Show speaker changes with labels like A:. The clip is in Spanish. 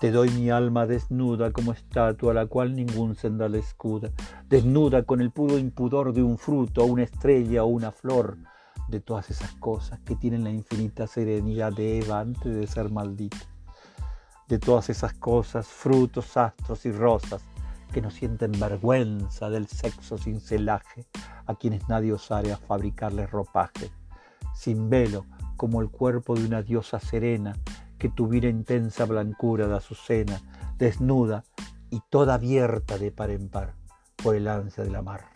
A: Te doy mi alma desnuda como estatua a la cual ningún sendal escuda, desnuda con el puro impudor de un fruto, una estrella o una flor, de todas esas cosas que tienen la infinita serenidad de Eva antes de ser maldita, de todas esas cosas, frutos, astros y rosas, que no sienten vergüenza del sexo sin celaje, a quienes nadie osare a fabricarles ropaje, sin velo, como el cuerpo de una diosa serena, que tuviera intensa blancura de azucena, desnuda y toda abierta de par en par por el ansia de la mar.